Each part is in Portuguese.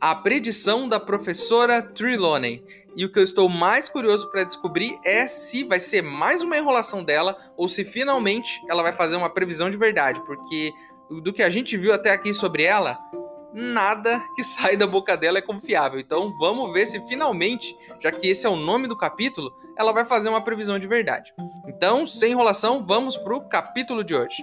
a predição da professora Trelawney. E o que eu estou mais curioso para descobrir é se vai ser mais uma enrolação dela ou se finalmente ela vai fazer uma previsão de verdade, porque do que a gente viu até aqui sobre ela, nada que sai da boca dela é confiável. Então vamos ver se finalmente, já que esse é o nome do capítulo, ela vai fazer uma previsão de verdade. Então, sem enrolação, vamos pro capítulo de hoje.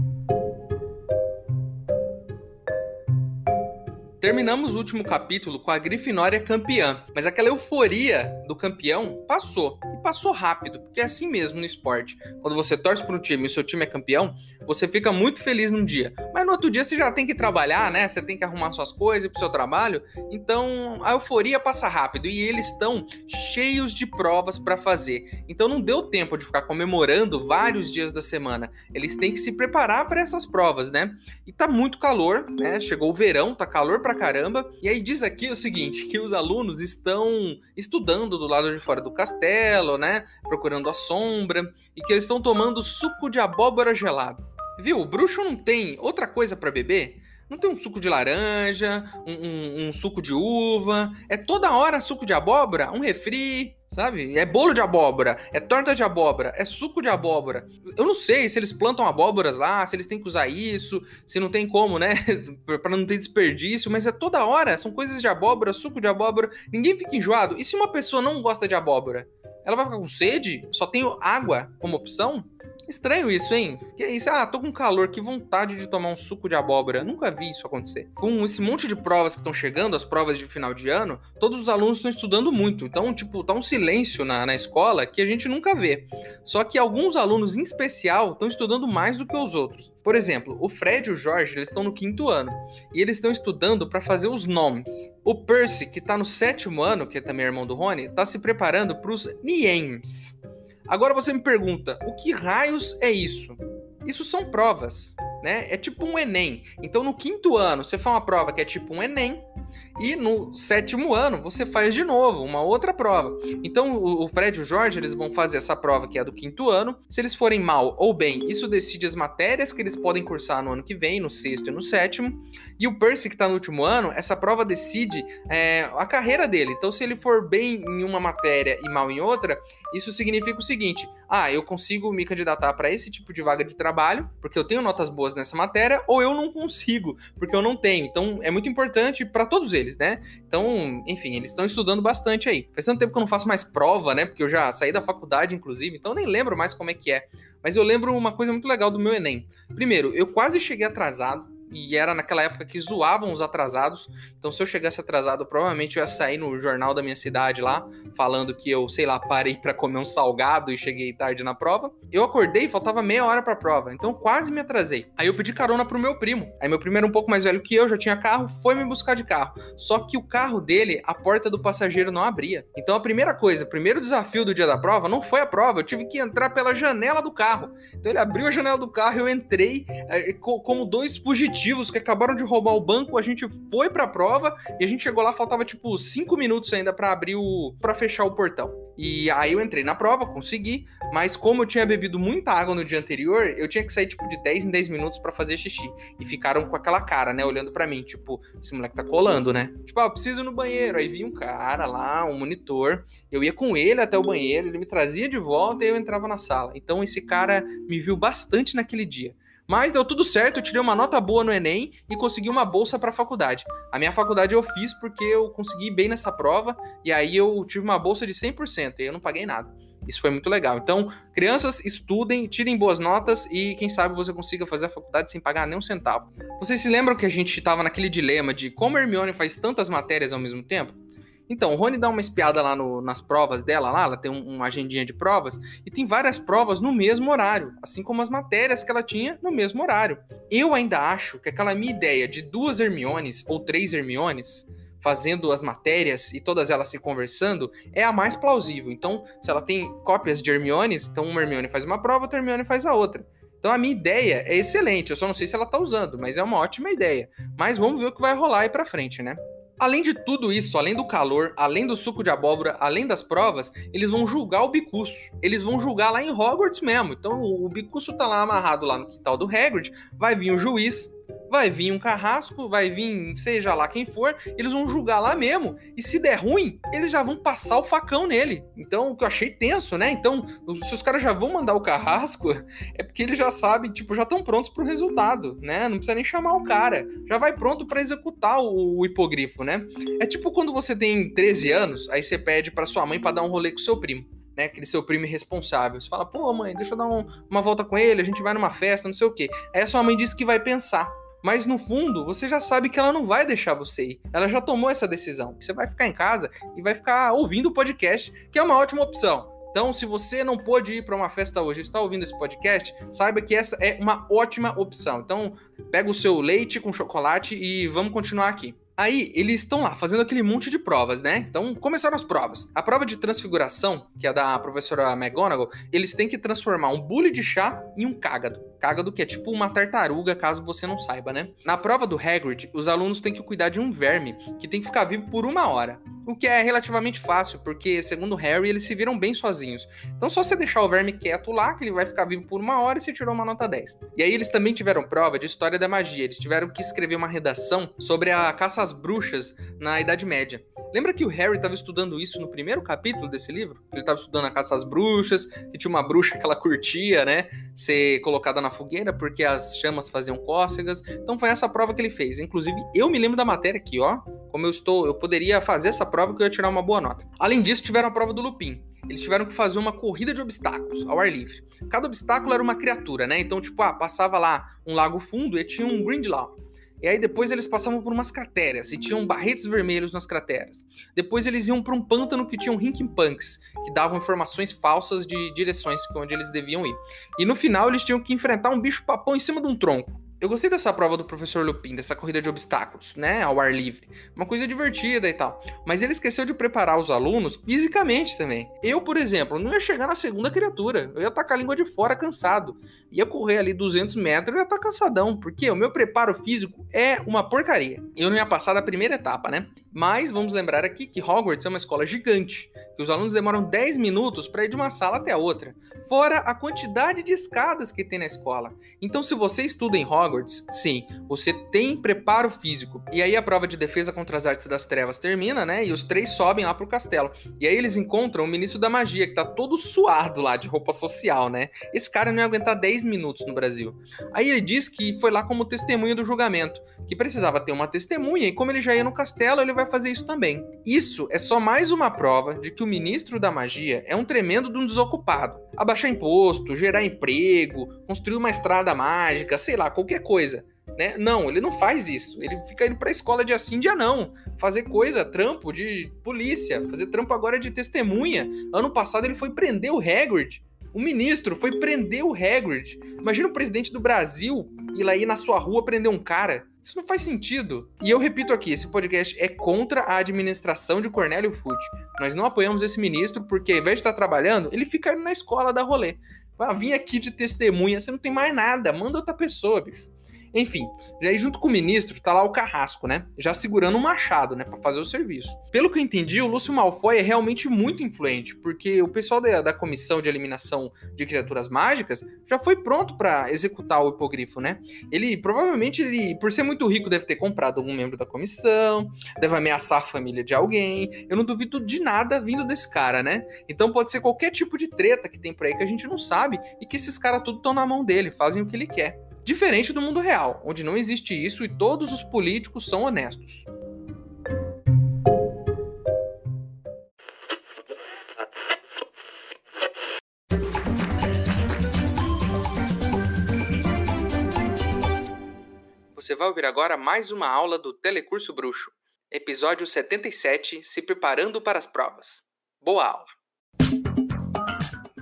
Terminamos o último capítulo com a Grifinória campeã, mas aquela euforia do campeão passou. E passou rápido, porque é assim mesmo no esporte. Quando você torce para um time e o seu time é campeão, você fica muito feliz num dia. Mas no outro dia você já tem que trabalhar, né? Você tem que arrumar suas coisas para o seu trabalho. Então a euforia passa rápido e eles estão cheios de provas para fazer. Então não deu tempo de ficar comemorando vários dias da semana. Eles têm que se preparar para essas provas, né? E tá muito calor, né? Chegou o verão, tá calor pra caramba. E aí diz aqui o seguinte, que os alunos estão estudando do lado de fora do castelo, né? Procurando a sombra e que eles estão tomando suco de abóbora gelado. Viu? O bruxo não tem outra coisa para beber? Não tem um suco de laranja, um, um, um, suco de uva. É toda hora suco de abóbora, um refri, sabe? É bolo de abóbora, é torta de abóbora, é suco de abóbora. Eu não sei se eles plantam abóboras lá, se eles têm que usar isso, se não tem como, né? para não ter desperdício, mas é toda hora, são coisas de abóbora, suco de abóbora. Ninguém fica enjoado. E se uma pessoa não gosta de abóbora? Ela vai ficar com sede? Só tem água como opção? Estranho isso, hein? Que é isso? Ah, tô com calor, que vontade de tomar um suco de abóbora. Nunca vi isso acontecer. Com esse monte de provas que estão chegando, as provas de final de ano, todos os alunos estão estudando muito. Então, tipo, tá um silêncio na, na escola que a gente nunca vê. Só que alguns alunos, em especial, estão estudando mais do que os outros. Por exemplo, o Fred e o Jorge eles estão no quinto ano e eles estão estudando para fazer os nomes. O Percy, que está no sétimo ano, que é também irmão do Rony, está se preparando para os Niems. Agora você me pergunta, o que raios é isso? Isso são provas, né? É tipo um Enem. Então no quinto ano você faz uma prova que é tipo um Enem, e no sétimo ano você faz de novo uma outra prova. Então o Fred e o Jorge eles vão fazer essa prova que é do quinto ano. Se eles forem mal ou bem, isso decide as matérias que eles podem cursar no ano que vem, no sexto e no sétimo. E o Percy que está no último ano, essa prova decide é, a carreira dele. Então se ele for bem em uma matéria e mal em outra, isso significa o seguinte: ah, eu consigo me candidatar para esse tipo de vaga de trabalho porque eu tenho notas boas nessa matéria, ou eu não consigo porque eu não tenho. Então é muito importante para todos eles, né? Então, enfim, eles estão estudando bastante aí. Faz tanto tempo que eu não faço mais prova, né? Porque eu já saí da faculdade, inclusive, então nem lembro mais como é que é. Mas eu lembro uma coisa muito legal do meu Enem. Primeiro, eu quase cheguei atrasado e era naquela época que zoavam os atrasados. Então, se eu chegasse atrasado, provavelmente eu ia sair no jornal da minha cidade lá, falando que eu, sei lá, parei para comer um salgado e cheguei tarde na prova. Eu acordei, faltava meia hora pra prova, então quase me atrasei. Aí eu pedi carona pro meu primo. Aí meu primo era um pouco mais velho que eu, já tinha carro, foi me buscar de carro. Só que o carro dele, a porta do passageiro não abria. Então a primeira coisa, o primeiro desafio do dia da prova não foi a prova, eu tive que entrar pela janela do carro. Então ele abriu a janela do carro, eu entrei é, como dois fugitivos que acabaram de roubar o banco, a gente foi pra prova e a gente chegou lá, faltava tipo cinco minutos ainda para abrir o. para fechar o portão. E aí eu entrei na prova, consegui, mas como eu tinha bebido muita água no dia anterior, eu tinha que sair tipo de 10 em 10 minutos para fazer xixi. E ficaram com aquela cara, né, olhando para mim, tipo, esse moleque tá colando, né? Tipo, ah, eu preciso ir no banheiro. Aí vinha um cara lá, um monitor, eu ia com ele até o banheiro, ele me trazia de volta e eu entrava na sala. Então esse cara me viu bastante naquele dia. Mas deu tudo certo, eu tirei uma nota boa no Enem e consegui uma bolsa para a faculdade. A minha faculdade eu fiz porque eu consegui bem nessa prova e aí eu tive uma bolsa de 100% e eu não paguei nada. Isso foi muito legal. Então, crianças, estudem, tirem boas notas e quem sabe você consiga fazer a faculdade sem pagar nem um centavo. Vocês se lembram que a gente estava naquele dilema de como Hermione faz tantas matérias ao mesmo tempo? Então, o Rony dá uma espiada lá no, nas provas dela, lá, ela tem um, uma agendinha de provas, e tem várias provas no mesmo horário, assim como as matérias que ela tinha no mesmo horário. Eu ainda acho que aquela minha ideia de duas Hermiones ou três Hermiones fazendo as matérias e todas elas se conversando é a mais plausível. Então, se ela tem cópias de Hermiones, então uma Hermione faz uma prova, outra Hermione faz a outra. Então a minha ideia é excelente, eu só não sei se ela tá usando, mas é uma ótima ideia. Mas vamos ver o que vai rolar aí pra frente, né? Além de tudo isso, além do calor, além do suco de abóbora, além das provas, eles vão julgar o Bicuço. Eles vão julgar lá em Hogwarts mesmo. Então o Bicuço tá lá amarrado lá no quintal do Hagrid, vai vir o juiz, vai vir um carrasco, vai vir seja lá quem for, eles vão julgar lá mesmo. E se der ruim, eles já vão passar o facão nele. Então, o que eu achei tenso, né? Então, se os caras já vão mandar o carrasco, é porque eles já sabem, tipo, já estão prontos pro resultado, né? Não precisa nem chamar o cara. Já vai pronto para executar o, o, hipogrifo, né? É tipo quando você tem 13 anos, aí você pede para sua mãe para dar um rolê com seu primo. Né, aquele seu primo irresponsável. Você fala, pô, mãe, deixa eu dar um, uma volta com ele, a gente vai numa festa, não sei o quê. Aí a sua mãe disse que vai pensar. Mas no fundo, você já sabe que ela não vai deixar você ir. Ela já tomou essa decisão. Você vai ficar em casa e vai ficar ouvindo o podcast, que é uma ótima opção. Então, se você não pôde ir para uma festa hoje, está ouvindo esse podcast, saiba que essa é uma ótima opção. Então, pega o seu leite com chocolate e vamos continuar aqui. Aí, eles estão lá fazendo aquele monte de provas, né? Então, começaram as provas. A prova de transfiguração, que é da professora McGonagall, eles têm que transformar um bule de chá em um cágado. Cágado que é tipo uma tartaruga, caso você não saiba, né? Na prova do Hagrid, os alunos têm que cuidar de um verme que tem que ficar vivo por uma hora. O que é relativamente fácil, porque, segundo Harry, eles se viram bem sozinhos. Então, só você deixar o verme quieto lá, que ele vai ficar vivo por uma hora e você tirou uma nota 10. E aí, eles também tiveram prova de história da magia. Eles tiveram que escrever uma redação sobre a caça às bruxas na Idade Média. Lembra que o Harry estava estudando isso no primeiro capítulo desse livro? Ele estava estudando a caça às bruxas, que tinha uma bruxa que ela curtia, né? Ser colocada na fogueira porque as chamas faziam cócegas. Então foi essa prova que ele fez. Inclusive, eu me lembro da matéria aqui, ó. Como eu estou, eu poderia fazer essa prova que eu ia tirar uma boa nota. Além disso, tiveram a prova do Lupin. Eles tiveram que fazer uma corrida de obstáculos ao ar livre. Cada obstáculo era uma criatura, né? Então, tipo, ah, passava lá um lago fundo e tinha um Grindelwald. E aí depois eles passavam por umas crateras e tinham barretes vermelhos nas crateras. Depois eles iam para um pântano que tinham Rinkin Punks, que davam informações falsas de direções onde eles deviam ir. E no final eles tinham que enfrentar um bicho papão em cima de um tronco. Eu gostei dessa prova do professor Lupin, dessa corrida de obstáculos, né, ao ar livre. Uma coisa divertida e tal. Mas ele esqueceu de preparar os alunos fisicamente também. Eu, por exemplo, não ia chegar na segunda criatura. Eu ia estar com a língua de fora cansado. Ia correr ali 200 metros e ia estar cansadão. Porque o meu preparo físico é uma porcaria. Eu não ia passar da primeira etapa, né? Mas vamos lembrar aqui que Hogwarts é uma escola gigante, que os alunos demoram 10 minutos para ir de uma sala até a outra, fora a quantidade de escadas que tem na escola. Então, se você estuda em Hogwarts, sim, você tem preparo físico. E aí a prova de defesa contra as artes das trevas termina, né? E os três sobem lá pro castelo. E aí eles encontram o ministro da magia, que tá todo suado lá de roupa social, né? Esse cara não ia aguentar 10 minutos no Brasil. Aí ele diz que foi lá como testemunha do julgamento, que precisava ter uma testemunha, e como ele já ia no castelo, ele vai vai fazer isso também. Isso é só mais uma prova de que o ministro da magia é um tremendo de um desocupado. Abaixar imposto, gerar emprego, construir uma estrada mágica, sei lá, qualquer coisa. Né? Não, ele não faz isso. Ele fica indo pra escola de assim, dia não. Fazer coisa, trampo de polícia, fazer trampo agora de testemunha. Ano passado ele foi prender o Hagrid. O ministro foi prender o Hagrid. Imagina o presidente do Brasil ir lá ir na sua rua prender um cara. Isso não faz sentido. E eu repito aqui, esse podcast é contra a administração de Cornélio Fute. Nós não apoiamos esse ministro porque, ao invés de estar trabalhando, ele fica na escola da rolê. Ah, vim aqui de testemunha, você não tem mais nada, manda outra pessoa, bicho. Enfim, e aí junto com o ministro tá lá o Carrasco, né? Já segurando um machado, né? Pra fazer o serviço. Pelo que eu entendi, o Lúcio Malfoy é realmente muito influente, porque o pessoal da, da comissão de eliminação de criaturas mágicas já foi pronto para executar o hipogrifo, né? Ele provavelmente, ele, por ser muito rico, deve ter comprado algum membro da comissão, deve ameaçar a família de alguém. Eu não duvido de nada vindo desse cara, né? Então pode ser qualquer tipo de treta que tem por aí que a gente não sabe e que esses caras tudo estão na mão dele, fazem o que ele quer. Diferente do mundo real, onde não existe isso e todos os políticos são honestos. Você vai ouvir agora mais uma aula do Telecurso Bruxo, episódio 77 Se Preparando para as Provas. Boa aula!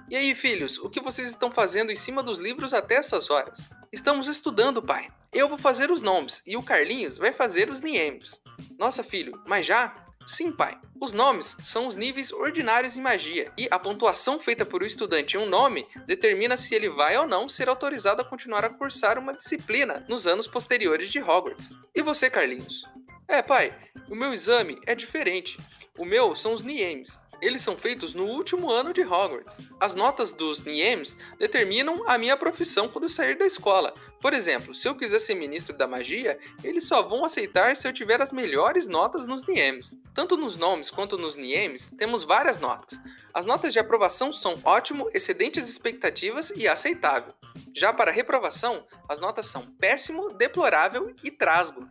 E aí, filhos, o que vocês estão fazendo em cima dos livros até essas horas? Estamos estudando, pai. Eu vou fazer os nomes e o Carlinhos vai fazer os niemes. Nossa, filho, mas já? Sim, pai. Os nomes são os níveis ordinários em magia, e a pontuação feita por um estudante em um nome determina se ele vai ou não ser autorizado a continuar a cursar uma disciplina nos anos posteriores de Hogwarts. E você, Carlinhos? É, pai, o meu exame é diferente. O meu são os Niemes, eles são feitos no último ano de Hogwarts. As notas dos Niems determinam a minha profissão quando eu sair da escola. Por exemplo, se eu quiser ser ministro da magia, eles só vão aceitar se eu tiver as melhores notas nos Niems. Tanto nos nomes quanto nos Niems, temos várias notas. As notas de aprovação são ótimo, excedente às expectativas e aceitável. Já para reprovação, as notas são péssimo, deplorável e trasgo.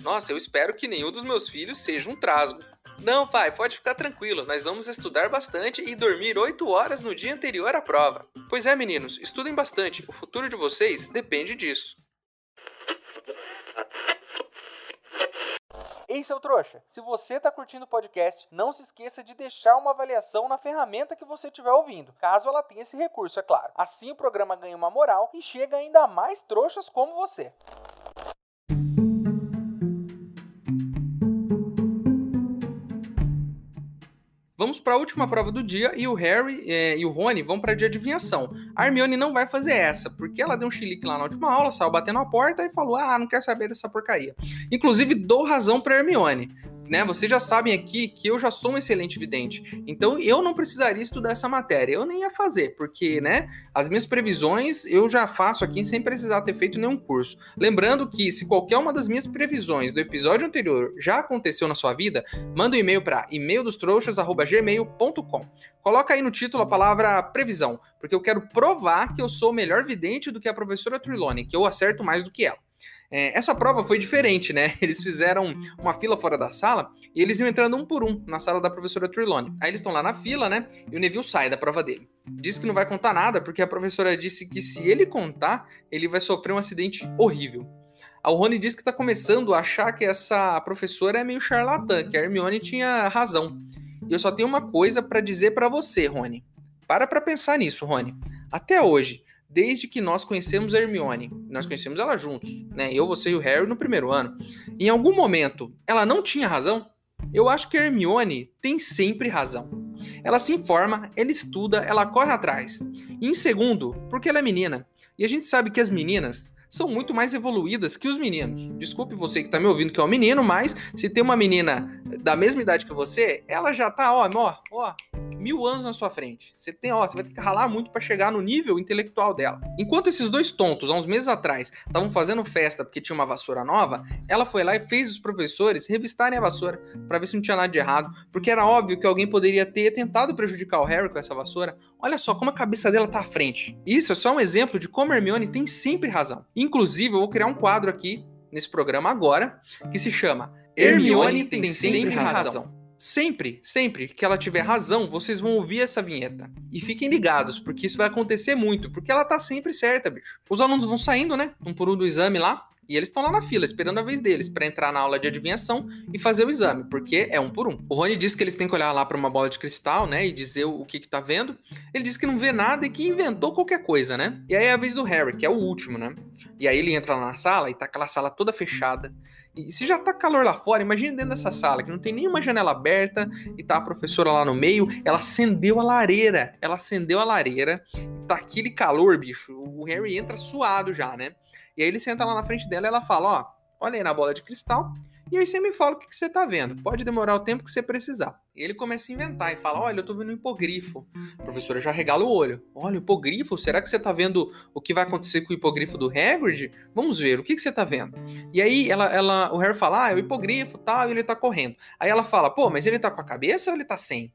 Nossa, eu espero que nenhum dos meus filhos seja um trasgo. Não, pai, pode ficar tranquilo. Nós vamos estudar bastante e dormir 8 horas no dia anterior à prova. Pois é, meninos, estudem bastante. O futuro de vocês depende disso. Ei, seu trouxa, se você está curtindo o podcast, não se esqueça de deixar uma avaliação na ferramenta que você estiver ouvindo, caso ela tenha esse recurso, é claro. Assim o programa ganha uma moral e chega ainda mais trouxas como você. Vamos para a última prova do dia e o Harry é, e o Rony vão para de adivinhação. A Hermione não vai fazer essa, porque ela deu um chilique lá na última aula, saiu batendo a porta e falou: Ah, não quero saber dessa porcaria. Inclusive, dou razão para Hermione né? Vocês já sabem aqui que eu já sou um excelente vidente. Então eu não precisaria estudar essa matéria. Eu nem ia fazer, porque, né? As minhas previsões eu já faço aqui sem precisar ter feito nenhum curso. Lembrando que se qualquer uma das minhas previsões do episódio anterior já aconteceu na sua vida, manda um e-mail para e-maildostrouxas@gmail.com. Coloca aí no título a palavra previsão, porque eu quero provar que eu sou melhor vidente do que a professora Trilone, que eu acerto mais do que ela. É, essa prova foi diferente, né? Eles fizeram uma fila fora da sala e eles iam entrando um por um na sala da professora Trelawney. Aí eles estão lá na fila, né? E o Neville sai da prova dele. Diz que não vai contar nada porque a professora disse que se ele contar, ele vai sofrer um acidente horrível. A Rony diz que está começando a achar que essa professora é meio charlatã, que a Hermione tinha razão. E eu só tenho uma coisa para dizer para você, Rony. Para para pensar nisso, Rony. Até hoje, desde que nós conhecemos a Hermione. Nós conhecemos ela juntos, né? Eu, você e o Harry no primeiro ano. Em algum momento, ela não tinha razão? Eu acho que Hermione tem sempre razão. Ela se informa, ela estuda, ela corre atrás. E em segundo, porque ela é menina. E a gente sabe que as meninas são muito mais evoluídas que os meninos. Desculpe você que está me ouvindo que é um menino, mas se tem uma menina da mesma idade que você, ela já tá, ó, ó, ó, mil anos na sua frente. Você tem, ó, você vai ter que ralar muito para chegar no nível intelectual dela. Enquanto esses dois tontos, há uns meses atrás, estavam fazendo festa porque tinha uma vassoura nova, ela foi lá e fez os professores revistarem a vassoura para ver se não tinha nada de errado, porque era óbvio que alguém poderia ter tentado prejudicar o Harry com essa vassoura. Olha só como a cabeça dela tá à frente. Isso é só um exemplo de como Hermione tem sempre razão. Inclusive, eu vou criar um quadro aqui nesse programa agora que se chama Hermione tem sempre razão. Sempre, sempre que ela tiver razão, vocês vão ouvir essa vinheta. E fiquem ligados, porque isso vai acontecer muito, porque ela tá sempre certa, bicho. Os alunos vão saindo, né? Um por um do exame lá, e eles estão lá na fila, esperando a vez deles para entrar na aula de adivinhação e fazer o exame, porque é um por um. O Rony disse que eles têm que olhar lá para uma bola de cristal, né, e dizer o que que tá vendo. Ele disse que não vê nada e que inventou qualquer coisa, né? E aí é a vez do Harry, que é o último, né? E aí ele entra lá na sala e tá aquela sala toda fechada. E se já tá calor lá fora, imagine dentro dessa sala, que não tem nenhuma janela aberta e tá a professora lá no meio, ela acendeu a lareira. Ela acendeu a lareira, tá aquele calor, bicho. O Harry entra suado já, né? E aí ele senta lá na frente dela e ela fala: Ó, olha aí na bola de cristal e aí você me fala o que, que você tá vendo. Pode demorar o tempo que você precisar. E ele começa a inventar e fala: Olha, eu tô vendo um hipogrifo. A professora já regala o olho. Olha, hipogrifo? Será que você tá vendo o que vai acontecer com o hipogrifo do Hagrid? Vamos ver, o que, que você tá vendo? E aí ela, ela, o Harry fala: Ah, é o hipogrifo tal, e ele tá correndo. Aí ela fala: Pô, mas ele tá com a cabeça ou ele tá sem?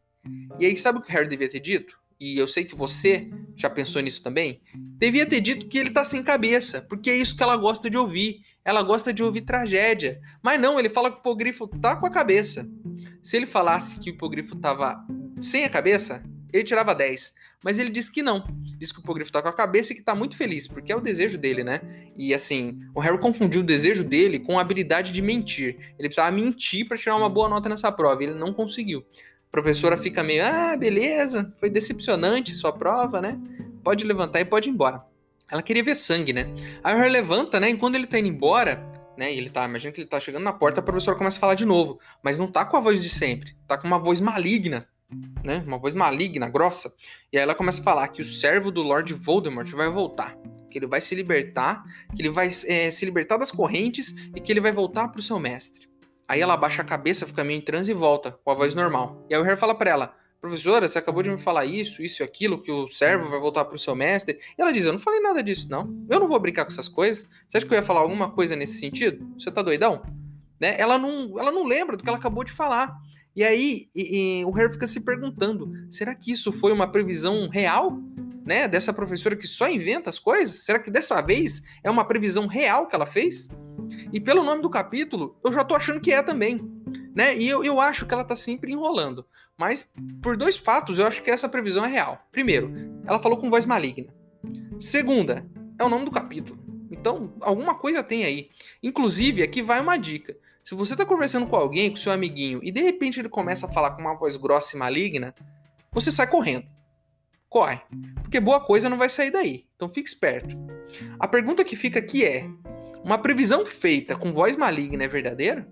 E aí, sabe o que o Harry devia ter dito? E eu sei que você já pensou nisso também. Devia ter dito que ele tá sem cabeça, porque é isso que ela gosta de ouvir ela gosta de ouvir tragédia. Mas não, ele fala que o hipogrifo tá com a cabeça. Se ele falasse que o hipogrifo tava sem a cabeça, ele tirava 10. Mas ele disse que não. Diz que o hipogrifo tá com a cabeça e que tá muito feliz, porque é o desejo dele, né? E assim, o Harry confundiu o desejo dele com a habilidade de mentir. Ele precisava mentir para tirar uma boa nota nessa prova, e ele não conseguiu. Professora fica meio, ah, beleza, foi decepcionante sua prova, né? Pode levantar e pode ir embora. Ela queria ver sangue, né? Aí Harry levanta, né? E quando ele tá indo embora, né? E ele tá, imagina que ele tá chegando na porta, a professora começa a falar de novo. Mas não tá com a voz de sempre. Tá com uma voz maligna, né? Uma voz maligna, grossa. E aí ela começa a falar que o servo do Lord Voldemort vai voltar. Que ele vai se libertar, que ele vai é, se libertar das correntes e que ele vai voltar pro seu mestre. Aí ela abaixa a cabeça, fica meio em transe e volta, com a voz normal. E aí o Harry fala pra ela: professora, você acabou de me falar isso, isso e aquilo, que o servo vai voltar pro seu mestre. E ela diz, eu não falei nada disso, não. Eu não vou brincar com essas coisas. Você acha que eu ia falar alguma coisa nesse sentido? Você tá doidão? Né? Ela, não, ela não lembra do que ela acabou de falar. E aí e, e, o Harry fica se perguntando, será que isso foi uma previsão real? Né, dessa professora que só inventa as coisas? Será que dessa vez é uma previsão real que ela fez? E pelo nome do capítulo, eu já tô achando que é também. Né? E eu, eu acho que ela tá sempre enrolando. Mas por dois fatos, eu acho que essa previsão é real. Primeiro, ela falou com voz maligna. Segunda, é o nome do capítulo. Então, alguma coisa tem aí. Inclusive, aqui vai uma dica. Se você tá conversando com alguém, com seu amiguinho, e de repente ele começa a falar com uma voz grossa e maligna, você sai correndo. Corre. Porque boa coisa não vai sair daí. Então fique esperto. A pergunta que fica aqui é: uma previsão feita com voz maligna é verdadeira?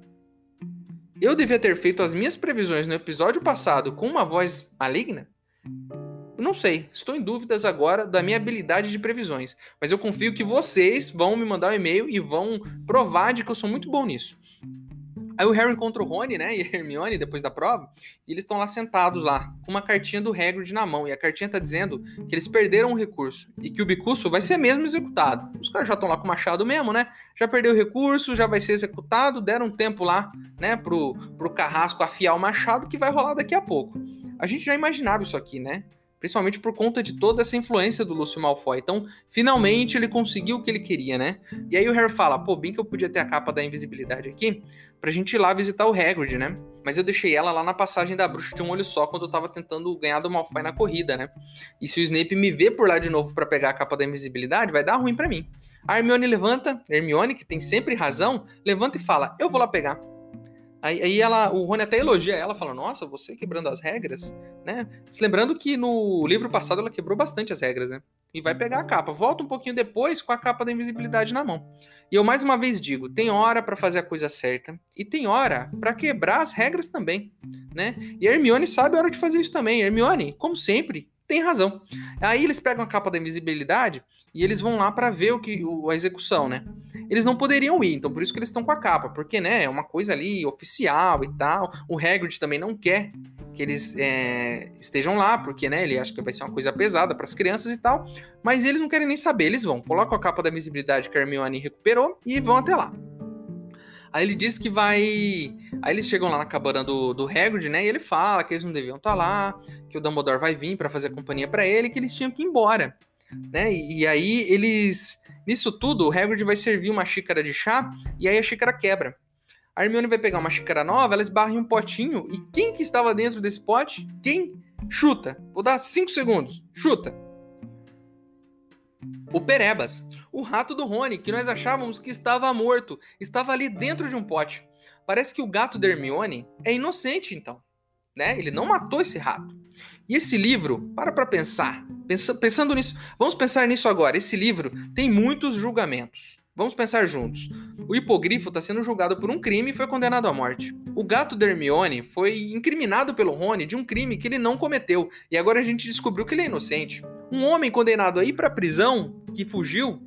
Eu devia ter feito as minhas previsões no episódio passado com uma voz maligna? Não sei, estou em dúvidas agora da minha habilidade de previsões, mas eu confio que vocês vão me mandar um e-mail e vão provar de que eu sou muito bom nisso. Aí o Harry encontra o Rony, né, e a Hermione depois da prova, e eles estão lá sentados lá, com uma cartinha do Hagrid na mão, e a cartinha tá dizendo que eles perderam um recurso e que o bicurso vai ser mesmo executado. Os caras já estão lá com o machado mesmo, né? Já perdeu o recurso, já vai ser executado, deram um tempo lá, né, pro, pro carrasco afiar o machado que vai rolar daqui a pouco. A gente já imaginava isso aqui, né? Principalmente por conta de toda essa influência do Lúcio Malfoy. Então, finalmente ele conseguiu o que ele queria, né? E aí o Harry fala, pô, bem que eu podia ter a capa da invisibilidade aqui, pra gente ir lá visitar o Hagrid, né? Mas eu deixei ela lá na passagem da bruxa de um olho só quando eu tava tentando ganhar do Malfoy na corrida, né? E se o Snape me ver por lá de novo para pegar a capa da invisibilidade, vai dar ruim para mim. A Hermione levanta, Hermione, que tem sempre razão, levanta e fala: Eu vou lá pegar. Aí, aí, ela, o Rony até elogia ela, fala: Nossa, você quebrando as regras, né? Se lembrando que no livro passado ela quebrou bastante as regras, né? E vai pegar a capa. Volta um pouquinho depois com a capa da invisibilidade na mão. E eu mais uma vez digo: tem hora para fazer a coisa certa e tem hora para quebrar as regras também, né? E a Hermione sabe a hora de fazer isso também. Hermione, como sempre, tem razão. Aí eles pegam a capa da invisibilidade e eles vão lá para ver o que o, a execução, né? Eles não poderiam ir, então por isso que eles estão com a capa, porque né, é uma coisa ali oficial e tal. O Hagrid também não quer que eles é, estejam lá, porque né, ele acha que vai ser uma coisa pesada para as crianças e tal. Mas eles não querem nem saber, eles vão, colocam a capa da invisibilidade que a Hermione recuperou e vão até lá. Aí ele diz que vai. Aí eles chegam lá na cabana do, do Hagrid, né? E ele fala que eles não deviam estar tá lá, que o Dumbledore vai vir para fazer companhia para ele, que eles tinham que ir embora né? E, e aí eles. Nisso tudo, o Hagrid vai servir uma xícara de chá e aí a xícara quebra. A Hermione vai pegar uma xícara nova, ela esbarra em um potinho e quem que estava dentro desse pote? Quem? Chuta. Vou dar 5 segundos. Chuta. O Perebas, o rato do Rony, que nós achávamos que estava morto, estava ali dentro de um pote. Parece que o gato da Hermione é inocente, então. Né? Ele não matou esse rato. E esse livro, para para pensar, pensa, pensando nisso, vamos pensar nisso agora. Esse livro tem muitos julgamentos. Vamos pensar juntos. O hipogrifo está sendo julgado por um crime e foi condenado à morte. O gato da Hermione foi incriminado pelo Rony de um crime que ele não cometeu e agora a gente descobriu que ele é inocente. Um homem condenado a ir para prisão, que fugiu,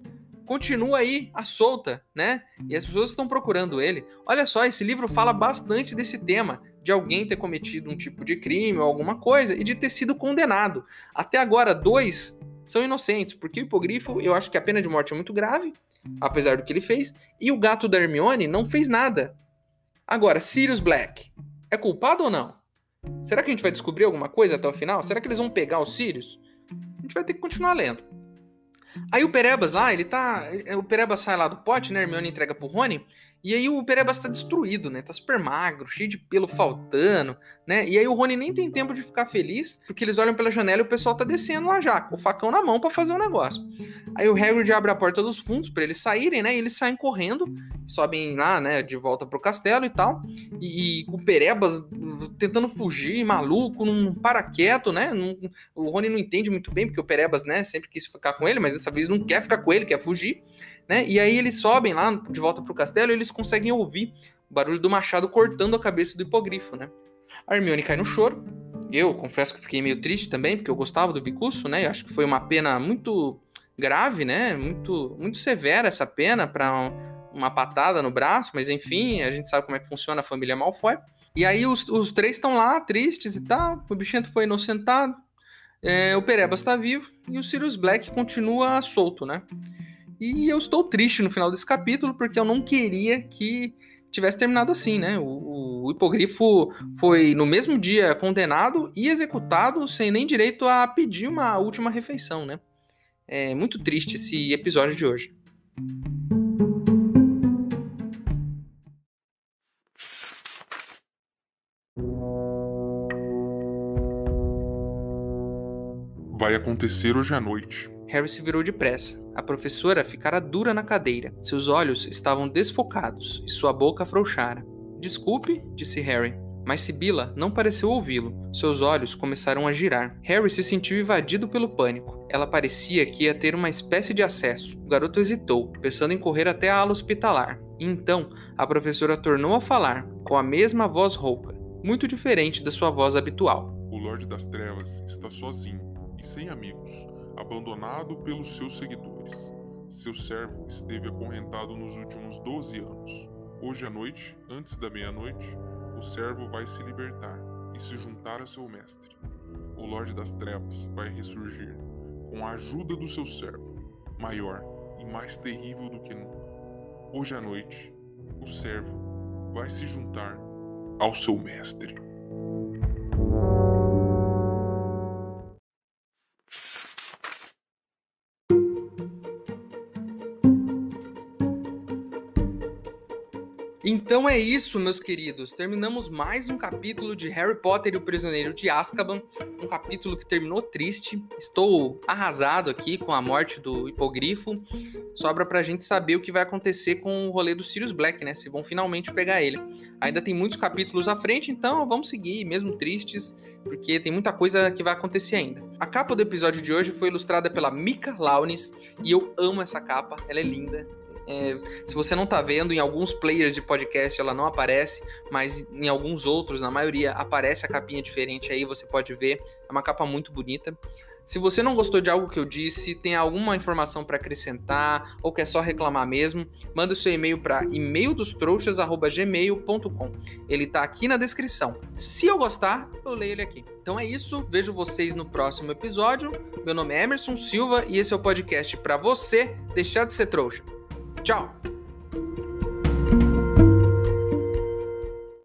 continua aí à solta, né? E as pessoas estão procurando ele. Olha só, esse livro fala bastante desse tema, de alguém ter cometido um tipo de crime ou alguma coisa e de ter sido condenado. Até agora, dois são inocentes, porque o hipogrifo, eu acho que a pena de morte é muito grave, apesar do que ele fez, e o gato da Hermione não fez nada. Agora, Sirius Black, é culpado ou não? Será que a gente vai descobrir alguma coisa até o final? Será que eles vão pegar os Sirius? A gente vai ter que continuar lendo. Aí o Perebas lá, ele tá. O Perebas sai lá do pote, né? Hermione entrega pro Rony. E aí o Perebas tá destruído, né? Tá super magro, cheio de pelo faltando, né? E aí o Rony nem tem tempo de ficar feliz, porque eles olham pela janela e o pessoal tá descendo lá já, com o facão na mão para fazer um negócio. Aí o Hagrid abre a porta dos fundos para eles saírem, né? E eles saem correndo, sobem lá, né, de volta pro castelo e tal. E, e o Perebas tentando fugir, maluco, não para quieto, né? Não, o Rony não entende muito bem, porque o Perebas, né, sempre quis ficar com ele, mas dessa vez não quer ficar com ele, quer fugir né? E aí eles sobem lá de volta pro castelo e eles conseguem ouvir o barulho do machado cortando a cabeça do hipogrifo, né? A Hermione cai no choro. Eu confesso que fiquei meio triste também, porque eu gostava do Bicuço, né? Eu acho que foi uma pena muito grave, né? Muito, muito severa essa pena para uma patada no braço, mas enfim, a gente sabe como é que funciona a família Malfoy. E aí os, os três estão lá, tristes e tal. O Bichento foi inocentado. É, o Perebas está vivo e o Sirius Black continua solto, né? E eu estou triste no final desse capítulo, porque eu não queria que tivesse terminado assim, né? O, o hipogrifo foi no mesmo dia condenado e executado sem nem direito a pedir uma última refeição, né? É muito triste esse episódio de hoje. Vai acontecer hoje à noite. Harry se virou depressa. A professora ficara dura na cadeira. Seus olhos estavam desfocados e sua boca afrouxara. Desculpe, disse Harry. Mas Sibila não pareceu ouvi-lo. Seus olhos começaram a girar. Harry se sentiu invadido pelo pânico. Ela parecia que ia ter uma espécie de acesso. O garoto hesitou, pensando em correr até a ala hospitalar. E então, a professora tornou a falar, com a mesma voz rouca, muito diferente da sua voz habitual. O Lorde das Trevas está sozinho e sem amigos abandonado pelos seus seguidores. Seu servo esteve acorrentado nos últimos 12 anos. Hoje à noite, antes da meia-noite, o servo vai se libertar e se juntar a seu mestre. O Lorde das Trevas vai ressurgir com a ajuda do seu servo, maior e mais terrível do que nunca. Hoje à noite, o servo vai se juntar ao seu mestre. Então é isso, meus queridos. Terminamos mais um capítulo de Harry Potter e o Prisioneiro de Azkaban. Um capítulo que terminou triste. Estou arrasado aqui com a morte do hipogrifo. Sobra pra gente saber o que vai acontecer com o rolê do Sirius Black, né? Se vão finalmente pegar ele. Ainda tem muitos capítulos à frente, então vamos seguir, mesmo tristes, porque tem muita coisa que vai acontecer ainda. A capa do episódio de hoje foi ilustrada pela Mika Launis e eu amo essa capa, ela é linda. É, se você não tá vendo, em alguns players de podcast ela não aparece, mas em alguns outros, na maioria, aparece a capinha diferente aí, você pode ver. É uma capa muito bonita. Se você não gostou de algo que eu disse, tem alguma informação para acrescentar ou quer só reclamar mesmo, manda o seu e-mail para e-maildostrouxas@gmail.com. Ele tá aqui na descrição. Se eu gostar, eu leio ele aqui. Então é isso, vejo vocês no próximo episódio. Meu nome é Emerson Silva e esse é o podcast para você deixar de ser trouxa. Tchau!